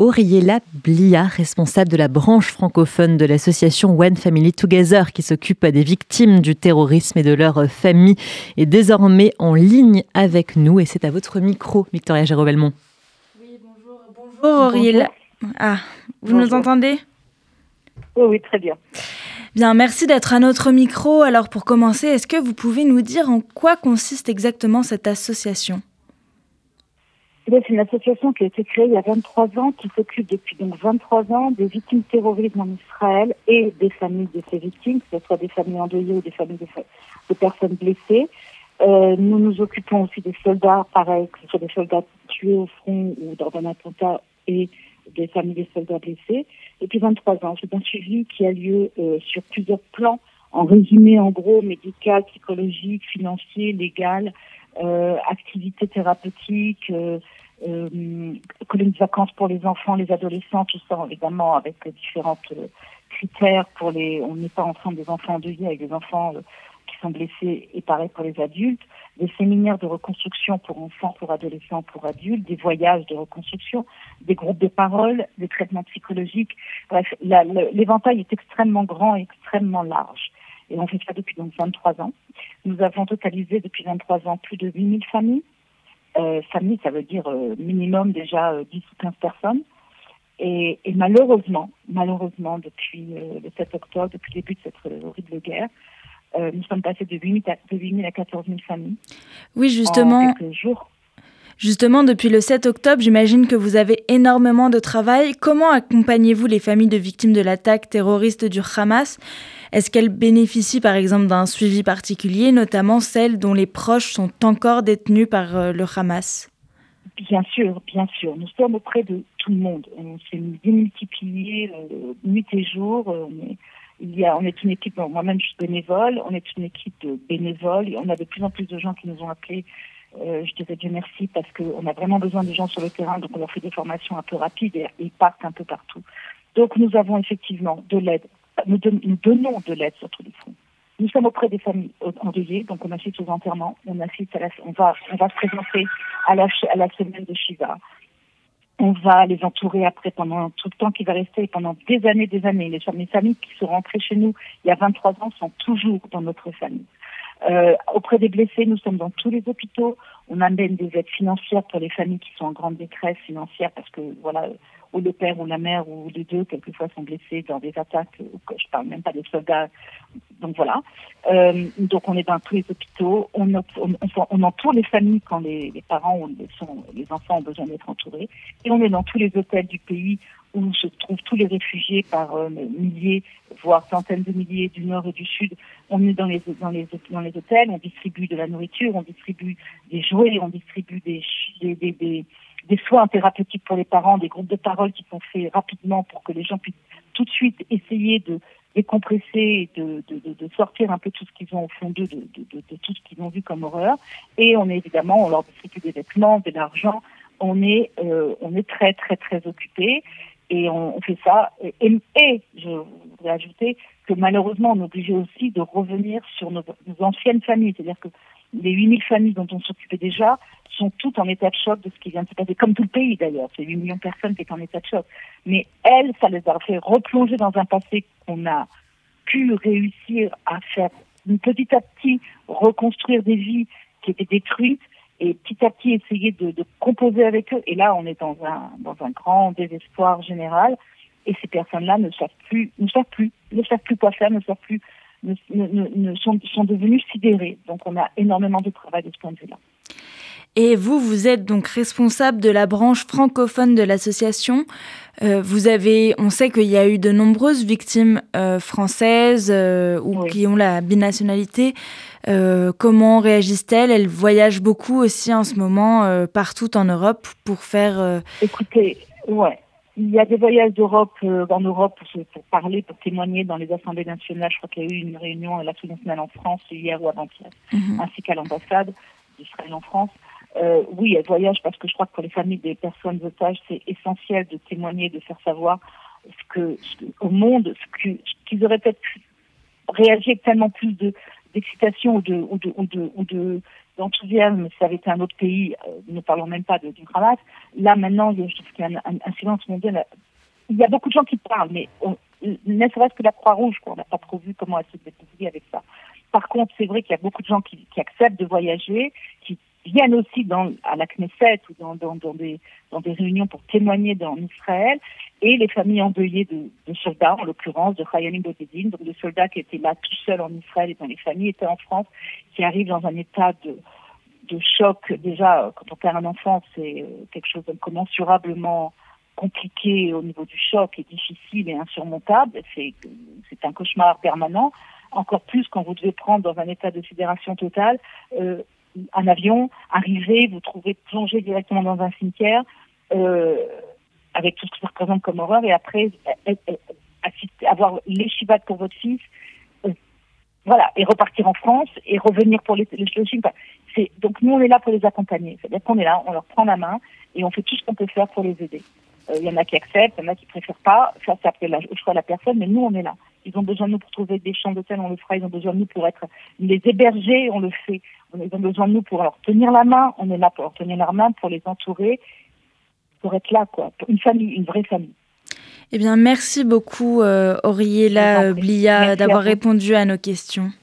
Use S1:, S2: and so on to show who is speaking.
S1: Auriella Blia, responsable de la branche francophone de l'association One Family Together qui s'occupe des victimes du terrorisme et de leurs familles, est désormais en ligne avec nous et c'est à votre micro, Victoria géraud Oui,
S2: bonjour. Bonjour Auriella. Ah, vous nous entendez?
S3: Oui, oui, très bien.
S2: Bien, merci d'être à notre micro. Alors pour commencer, est-ce que vous pouvez nous dire en quoi consiste exactement cette association?
S3: C'est une association qui a été créée il y a 23 ans, qui s'occupe depuis donc 23 ans des victimes terroristes en Israël et des familles de ces victimes, que ce soit des familles endeuillées ou des familles de, personnes blessées. Euh, nous nous occupons aussi des soldats, pareil, que ce soit des soldats tués au front ou dans un attentat et des familles des soldats blessés. Depuis 23 ans, c'est un suivi qui a lieu euh, sur plusieurs plans, en résumé en gros, médical, psychologique, financier, légal, activités thérapeutiques, euh, euh, colonies de vacances pour les enfants, les adolescents, tout ça évidemment avec différents euh, critères pour les. On n'est pas ensemble des enfants endeuillés avec des enfants euh, qui sont blessés et pareil pour les adultes, des séminaires de reconstruction pour enfants, pour adolescents, pour adultes, des voyages de reconstruction, des groupes de parole, des traitements psychologiques. Bref, l'éventail est extrêmement grand et extrêmement large. Et on fait ça depuis donc 23 ans. Nous avons totalisé depuis 23 ans plus de 8000 familles. Euh, familles, ça veut dire euh, minimum déjà 10 euh, ou 15 personnes. Et, et malheureusement, malheureusement, depuis le 7 octobre, depuis le début de cette horrible guerre, nous sommes passés de 8 000 à, de 8 000 à 14 000 familles.
S2: Oui, justement.
S3: En quelques jours.
S2: Justement, depuis le 7 octobre, j'imagine que vous avez énormément de travail. Comment accompagnez-vous les familles de victimes de l'attaque terroriste du Hamas? Est-ce qu'elles bénéficient par exemple d'un suivi particulier, notamment celles dont les proches sont encore détenus par euh, le Hamas?
S3: Bien sûr, bien sûr. Nous sommes auprès de tout le monde. On s'est démultiplié euh, nuit et jour. On est, il y a, on est une équipe, moi-même je suis bénévole, on est une équipe de bénévoles on a de plus en plus de gens qui nous ont appelés euh, je dirais Dieu merci parce qu'on a vraiment besoin des gens sur le terrain, donc on leur fait des formations un peu rapides et ils partent un peu partout. Donc nous avons effectivement de l'aide, nous, donnons de l'aide sur tous les fronts. Nous sommes auprès des familles endeuillées, donc on assiste aux enterrements, on assiste à la, on va, on va se présenter à la, à la semaine de Shiva. On va les entourer après pendant tout le temps qui va rester, pendant des années, des années. Les, les familles qui sont rentrées chez nous il y a 23 ans sont toujours dans notre famille. Euh, auprès des blessés, nous sommes dans tous les hôpitaux. On amène des aides financières pour les familles qui sont en grande détresse financière parce que voilà, ou le père ou la mère ou les deux quelquefois sont blessés dans des attaques. Je parle même pas des soldats. Donc voilà. Euh, donc on est dans tous les hôpitaux. On, entoure les familles quand les, parents ou les, les enfants ont besoin d'être entourés. Et on est dans tous les hôtels du pays où se trouvent tous les réfugiés par euh, milliers, voire centaines de milliers du nord et du sud. On est dans les, dans les, dans les hôtels, on distribue de la nourriture, on distribue des jouets, on distribue des, des, des, des, soins thérapeutiques pour les parents, des groupes de parole qui sont faits rapidement pour que les gens puissent tout de suite essayer de décompresser de, de, de, de sortir un peu tout ce qu'ils ont au fond d'eux, de, de, tout ce qu'ils ont vu comme horreur. Et on est évidemment, on leur distribue des vêtements, de l'argent. On est, euh, on est très, très, très occupés. Et on, fait ça. Et, et, je voudrais ajouter que malheureusement, on est obligé aussi de revenir sur nos, anciennes familles. C'est-à-dire que les 8000 familles dont on s'occupait déjà sont toutes en état de choc de ce qui vient de se passer, comme tout le pays d'ailleurs. C'est 8 millions de personnes qui sont en état de choc. Mais elles, ça les a fait replonger dans un passé qu'on a pu réussir à faire petit à petit reconstruire des vies qui étaient détruites et petit à petit essayer de, de, composer avec eux. Et là, on est dans un, dans un grand désespoir général. Et ces personnes-là ne savent plus, ne savent plus, ne savent plus quoi faire, ne savent plus, ne, ne, ne sont, sont devenus sidérés. Donc, on a énormément de travail de ce point de vue-là.
S2: Et vous, vous êtes donc responsable de la branche francophone de l'association. Euh, vous avez, on sait qu'il y a eu de nombreuses victimes euh, françaises euh, ou qui ont la binationalité. Comment réagissent-elles? Elles voyagent beaucoup aussi en ce moment partout en Europe pour faire.
S3: Écoutez, ouais. Il y a des voyages d'Europe en Europe pour, pour, parler, pour témoigner dans les assemblées nationales. Je crois qu'il y a eu une réunion à l'Assemblée nationale en France hier ou avant-hier, mhm. ainsi qu'à l'ambassade d'Israël en France. Euh, oui, elles voyagent parce que je crois que pour les familles des personnes otages, c'est essentiel de témoigner, de faire savoir ce que, au monde, ce qu'ils auraient peut-être réagi avec tellement plus de d'excitation ou de, ou de, ou de, ou de d'enthousiasme, ça avait été un autre pays, euh, ne parlons même pas d'une cravate. Là, maintenant, je trouve qu'il y a un, silence mondial. Il y a beaucoup de gens qui parlent, mais ne serait-ce que la Croix-Rouge, on n'a pas trop vu comment elle se débrouiller avec ça. Par contre, c'est vrai qu'il y a beaucoup de gens qui, qui acceptent de voyager, qui viennent aussi dans, à la Knesset ou dans, dans, dans, des, dans des réunions pour témoigner dans Israël, et les familles endeuillées de, de soldats, en l'occurrence de Chayalim Bodedin, donc de soldats qui étaient là tout seuls en Israël et dont les familles étaient en France, qui arrivent dans un état de, de choc. Déjà, quand on perd un enfant, c'est euh, quelque chose d'incommensurablement compliqué au niveau du choc et difficile et insurmontable. C'est un cauchemar permanent. Encore plus quand vous devez prendre dans un état de sidération totale euh, un avion, arriver, vous trouvez plongé directement dans un cimetière, euh, avec tout ce que ça représente comme horreur, et après euh, euh, avoir l'échivade pour votre fils, voilà, et repartir en France et revenir pour les, les, donc nous on est là pour les accompagner. C'est-à-dire qu'on est là, on leur prend la main et on fait tout ce qu'on peut faire pour les aider. Il y en a qui acceptent, il y en a qui préfèrent pas. Ça, c'est après le choix de la personne, mais nous on est là. Ils ont besoin de nous pour trouver des champs d'hôtel, on le fera. Ils ont besoin de nous pour être les héberger, on le fait. Ils ont besoin de nous pour leur tenir la main, on est là pour leur tenir la main, pour les entourer, pour être là, quoi. Une famille, une vraie famille.
S2: Eh bien, merci beaucoup, euh, Auriella Blia, d'avoir répondu à nos questions.